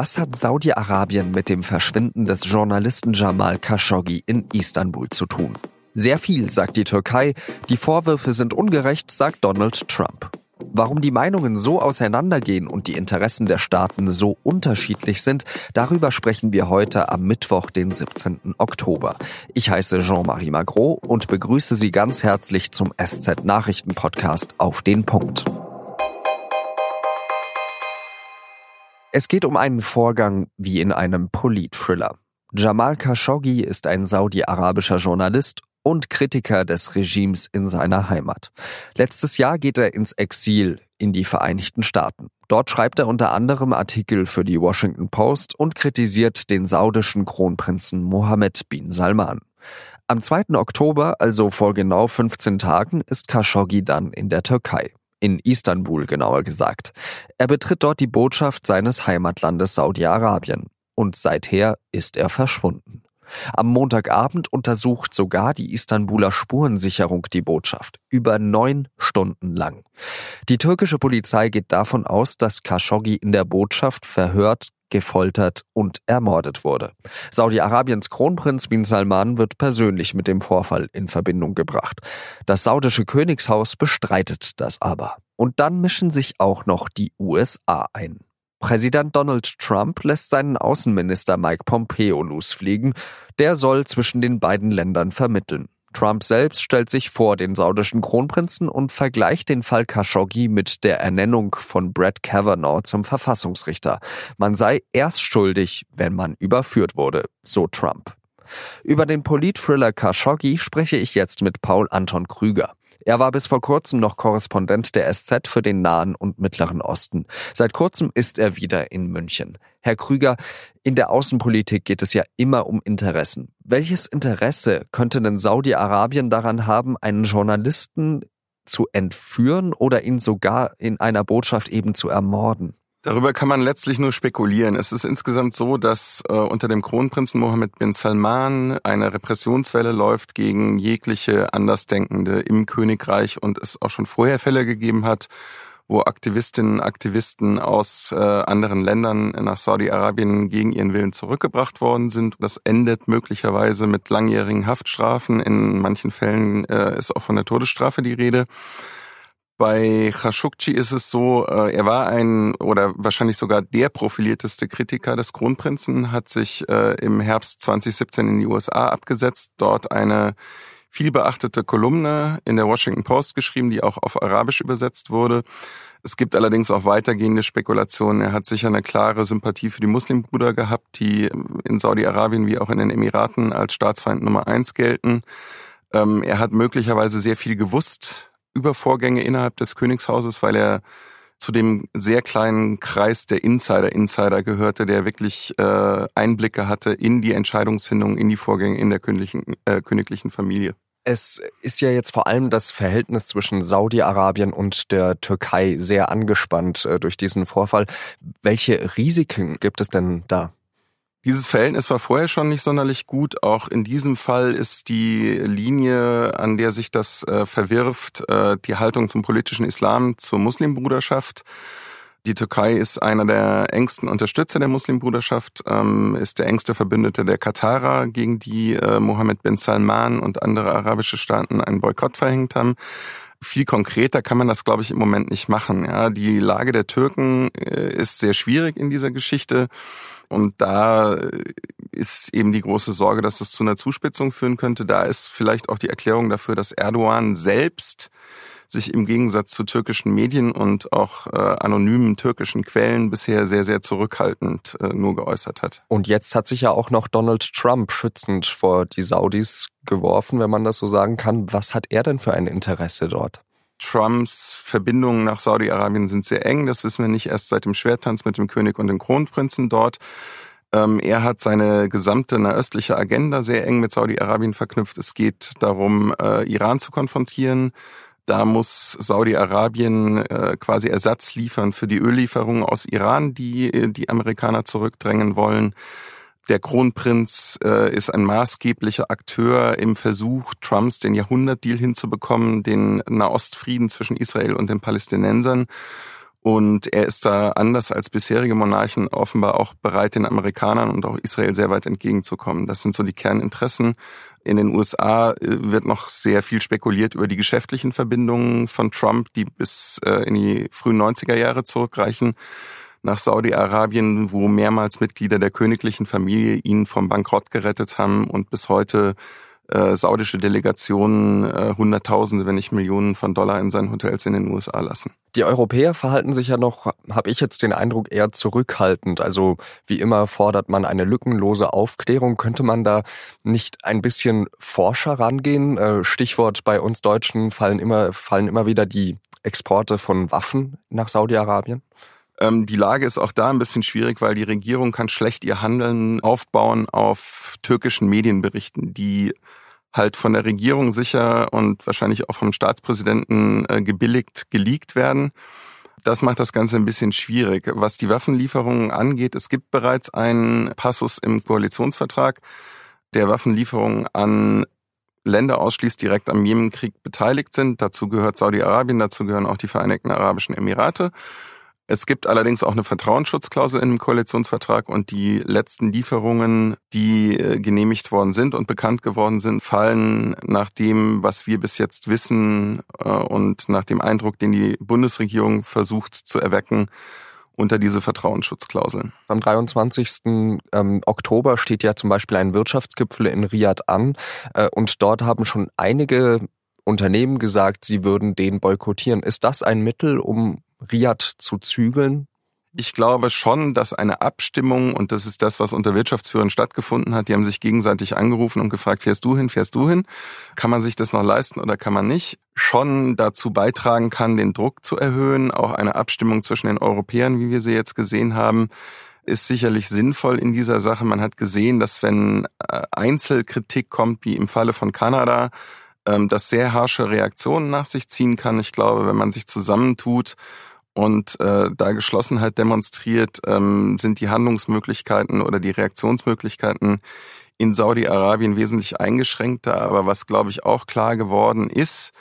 Was hat Saudi-Arabien mit dem Verschwinden des Journalisten Jamal Khashoggi in Istanbul zu tun? Sehr viel, sagt die Türkei. Die Vorwürfe sind ungerecht, sagt Donald Trump. Warum die Meinungen so auseinandergehen und die Interessen der Staaten so unterschiedlich sind, darüber sprechen wir heute am Mittwoch, den 17. Oktober. Ich heiße Jean-Marie Magro und begrüße Sie ganz herzlich zum SZ Nachrichten Podcast auf den Punkt. Es geht um einen Vorgang wie in einem Polit-Thriller. Jamal Khashoggi ist ein saudi-arabischer Journalist und Kritiker des Regimes in seiner Heimat. Letztes Jahr geht er ins Exil in die Vereinigten Staaten. Dort schreibt er unter anderem Artikel für die Washington Post und kritisiert den saudischen Kronprinzen Mohammed bin Salman. Am 2. Oktober, also vor genau 15 Tagen, ist Khashoggi dann in der Türkei in Istanbul genauer gesagt. Er betritt dort die Botschaft seines Heimatlandes Saudi-Arabien und seither ist er verschwunden. Am Montagabend untersucht sogar die Istanbuler Spurensicherung die Botschaft. Über neun Stunden lang. Die türkische Polizei geht davon aus, dass Khashoggi in der Botschaft verhört, gefoltert und ermordet wurde. Saudi-Arabiens Kronprinz bin Salman wird persönlich mit dem Vorfall in Verbindung gebracht. Das saudische Königshaus bestreitet das aber. Und dann mischen sich auch noch die USA ein. Präsident Donald Trump lässt seinen Außenminister Mike Pompeo losfliegen. Der soll zwischen den beiden Ländern vermitteln. Trump selbst stellt sich vor den saudischen Kronprinzen und vergleicht den Fall Khashoggi mit der Ernennung von Brett Kavanaugh zum Verfassungsrichter. Man sei erst schuldig, wenn man überführt wurde, so Trump. Über den Polit-Thriller Khashoggi spreche ich jetzt mit Paul Anton Krüger. Er war bis vor kurzem noch Korrespondent der SZ für den Nahen und Mittleren Osten. Seit kurzem ist er wieder in München. Herr Krüger, in der Außenpolitik geht es ja immer um Interessen. Welches Interesse könnte denn Saudi-Arabien daran haben, einen Journalisten zu entführen oder ihn sogar in einer Botschaft eben zu ermorden? Darüber kann man letztlich nur spekulieren. Es ist insgesamt so, dass äh, unter dem Kronprinzen Mohammed bin Salman eine Repressionswelle läuft gegen jegliche Andersdenkende im Königreich und es auch schon vorher Fälle gegeben hat, wo Aktivistinnen und Aktivisten aus äh, anderen Ländern nach Saudi-Arabien gegen ihren Willen zurückgebracht worden sind. Das endet möglicherweise mit langjährigen Haftstrafen. In manchen Fällen äh, ist auch von der Todesstrafe die Rede. Bei Khashoggi ist es so, äh, er war ein oder wahrscheinlich sogar der profilierteste Kritiker des Kronprinzen, hat sich äh, im Herbst 2017 in die USA abgesetzt, dort eine viel beachtete Kolumne in der Washington Post geschrieben, die auch auf Arabisch übersetzt wurde. Es gibt allerdings auch weitergehende Spekulationen. Er hat sicher eine klare Sympathie für die Muslimbrüder gehabt, die in Saudi-Arabien wie auch in den Emiraten als Staatsfeind Nummer eins gelten. Ähm, er hat möglicherweise sehr viel gewusst über Vorgänge innerhalb des Königshauses, weil er zu dem sehr kleinen Kreis der Insider Insider gehörte, der wirklich äh, Einblicke hatte in die Entscheidungsfindung, in die Vorgänge in der königlichen, äh, königlichen Familie. Es ist ja jetzt vor allem das Verhältnis zwischen Saudi-Arabien und der Türkei sehr angespannt äh, durch diesen Vorfall. Welche Risiken gibt es denn da? Dieses Verhältnis war vorher schon nicht sonderlich gut. Auch in diesem Fall ist die Linie, an der sich das äh, verwirft, äh, die Haltung zum politischen Islam, zur Muslimbruderschaft. Die Türkei ist einer der engsten Unterstützer der Muslimbruderschaft, ähm, ist der engste Verbündete der Katarer, gegen die äh, Mohammed bin Salman und andere arabische Staaten einen Boykott verhängt haben. Viel konkreter kann man das, glaube ich, im Moment nicht machen. Ja, die Lage der Türken äh, ist sehr schwierig in dieser Geschichte. Und da äh, ist eben die große Sorge, dass das zu einer Zuspitzung führen könnte. Da ist vielleicht auch die Erklärung dafür, dass Erdogan selbst sich im Gegensatz zu türkischen Medien und auch äh, anonymen türkischen Quellen bisher sehr, sehr zurückhaltend äh, nur geäußert hat. Und jetzt hat sich ja auch noch Donald Trump schützend vor die Saudis geworfen, wenn man das so sagen kann. Was hat er denn für ein Interesse dort? Trumps Verbindungen nach Saudi-Arabien sind sehr eng. Das wissen wir nicht erst seit dem Schwertanz mit dem König und dem Kronprinzen dort. Ähm, er hat seine gesamte nahöstliche Agenda sehr eng mit Saudi-Arabien verknüpft. Es geht darum, äh, Iran zu konfrontieren. Da muss Saudi-Arabien äh, quasi Ersatz liefern für die Öllieferungen aus Iran, die die Amerikaner zurückdrängen wollen. Der Kronprinz äh, ist ein maßgeblicher Akteur im Versuch, Trumps den Jahrhundertdeal hinzubekommen, den Nahostfrieden zwischen Israel und den Palästinensern. Und er ist da anders als bisherige Monarchen offenbar auch bereit, den Amerikanern und auch Israel sehr weit entgegenzukommen. Das sind so die Kerninteressen. In den USA äh, wird noch sehr viel spekuliert über die geschäftlichen Verbindungen von Trump, die bis äh, in die frühen 90er Jahre zurückreichen nach Saudi-Arabien, wo mehrmals Mitglieder der königlichen Familie ihn vom Bankrott gerettet haben und bis heute äh, saudische Delegationen äh, Hunderttausende, wenn nicht Millionen von Dollar in seinen Hotels in den USA lassen. Die Europäer verhalten sich ja noch, habe ich jetzt den Eindruck, eher zurückhaltend. Also wie immer fordert man eine lückenlose Aufklärung. Könnte man da nicht ein bisschen forscher rangehen? Äh, Stichwort bei uns Deutschen fallen immer, fallen immer wieder die Exporte von Waffen nach Saudi-Arabien. Ähm, die Lage ist auch da ein bisschen schwierig, weil die Regierung kann schlecht ihr Handeln aufbauen auf türkischen Medienberichten, die halt von der Regierung sicher und wahrscheinlich auch vom Staatspräsidenten äh, gebilligt, geleakt werden. Das macht das Ganze ein bisschen schwierig. Was die Waffenlieferungen angeht, es gibt bereits einen Passus im Koalitionsvertrag, der Waffenlieferungen an Länder ausschließt, direkt am Jemenkrieg beteiligt sind. Dazu gehört Saudi-Arabien, dazu gehören auch die Vereinigten Arabischen Emirate. Es gibt allerdings auch eine Vertrauensschutzklausel dem Koalitionsvertrag und die letzten Lieferungen, die äh, genehmigt worden sind und bekannt geworden sind, fallen nach dem, was wir bis jetzt wissen äh, und nach dem Eindruck, den die Bundesregierung versucht zu erwecken, unter diese Vertrauensschutzklauseln. Am 23. Ähm, Oktober steht ja zum Beispiel ein Wirtschaftsgipfel in Riyadh an äh, und dort haben schon einige Unternehmen gesagt, sie würden den boykottieren. Ist das ein Mittel, um Riad zu zügeln? Ich glaube schon, dass eine Abstimmung, und das ist das, was unter Wirtschaftsführern stattgefunden hat, die haben sich gegenseitig angerufen und gefragt, fährst du hin, fährst du hin? Kann man sich das noch leisten oder kann man nicht? Schon dazu beitragen kann, den Druck zu erhöhen. Auch eine Abstimmung zwischen den Europäern, wie wir sie jetzt gesehen haben, ist sicherlich sinnvoll in dieser Sache. Man hat gesehen, dass wenn äh, Einzelkritik kommt, wie im Falle von Kanada, ähm, das sehr harsche Reaktionen nach sich ziehen kann. Ich glaube, wenn man sich zusammentut, und äh, da Geschlossenheit demonstriert, ähm, sind die Handlungsmöglichkeiten oder die Reaktionsmöglichkeiten in Saudi-Arabien wesentlich eingeschränkter. Aber was, glaube ich, auch klar geworden ist,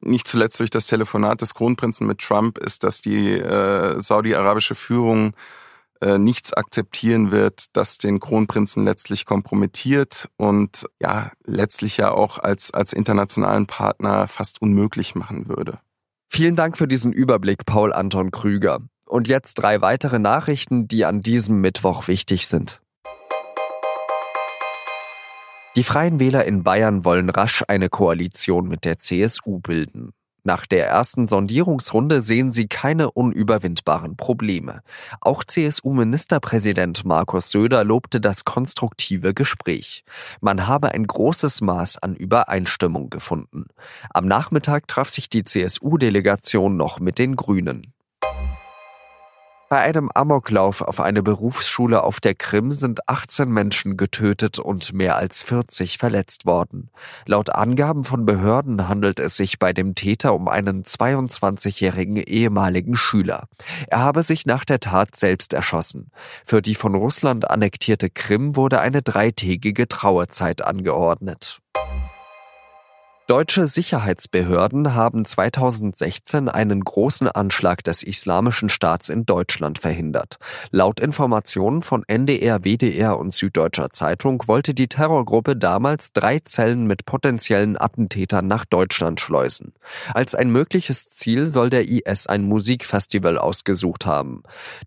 nicht zuletzt durch das Telefonat des Kronprinzen mit Trump, ist, dass die äh, saudi-arabische Führung äh, nichts akzeptieren wird, das den Kronprinzen letztlich kompromittiert und ja letztlich ja auch als als internationalen Partner fast unmöglich machen würde. Vielen Dank für diesen Überblick, Paul Anton Krüger. Und jetzt drei weitere Nachrichten, die an diesem Mittwoch wichtig sind. Die Freien Wähler in Bayern wollen rasch eine Koalition mit der CSU bilden. Nach der ersten Sondierungsrunde sehen sie keine unüberwindbaren Probleme. Auch CSU-Ministerpräsident Markus Söder lobte das konstruktive Gespräch. Man habe ein großes Maß an Übereinstimmung gefunden. Am Nachmittag traf sich die CSU-Delegation noch mit den Grünen. Bei einem Amoklauf auf eine Berufsschule auf der Krim sind 18 Menschen getötet und mehr als 40 verletzt worden. Laut Angaben von Behörden handelt es sich bei dem Täter um einen 22-jährigen ehemaligen Schüler. Er habe sich nach der Tat selbst erschossen. Für die von Russland annektierte Krim wurde eine dreitägige Trauerzeit angeordnet. Deutsche Sicherheitsbehörden haben 2016 einen großen Anschlag des Islamischen Staats in Deutschland verhindert. Laut Informationen von NDR, WDR und Süddeutscher Zeitung wollte die Terrorgruppe damals drei Zellen mit potenziellen Attentätern nach Deutschland schleusen. Als ein mögliches Ziel soll der IS ein Musikfestival ausgesucht haben.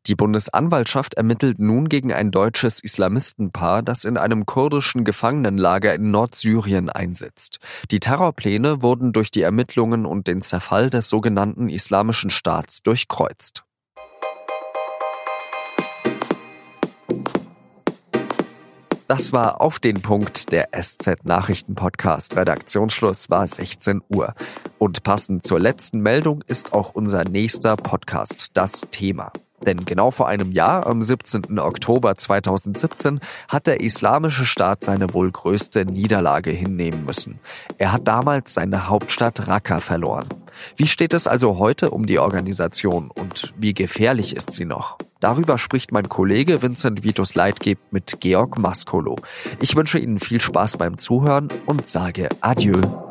Die Bundesanwaltschaft ermittelt nun gegen ein deutsches Islamistenpaar, das in einem kurdischen Gefangenenlager in Nordsyrien einsetzt. Die Terror Terrorpläne wurden durch die Ermittlungen und den Zerfall des sogenannten Islamischen Staats durchkreuzt. Das war auf den Punkt der SZ Nachrichten Podcast. Redaktionsschluss war 16 Uhr. Und passend zur letzten Meldung ist auch unser nächster Podcast das Thema. Denn genau vor einem Jahr, am 17. Oktober 2017, hat der Islamische Staat seine wohl größte Niederlage hinnehmen müssen. Er hat damals seine Hauptstadt Raqqa verloren. Wie steht es also heute um die Organisation und wie gefährlich ist sie noch? Darüber spricht mein Kollege Vincent Vitus Leitgeb mit Georg Maskolo. Ich wünsche Ihnen viel Spaß beim Zuhören und sage Adieu.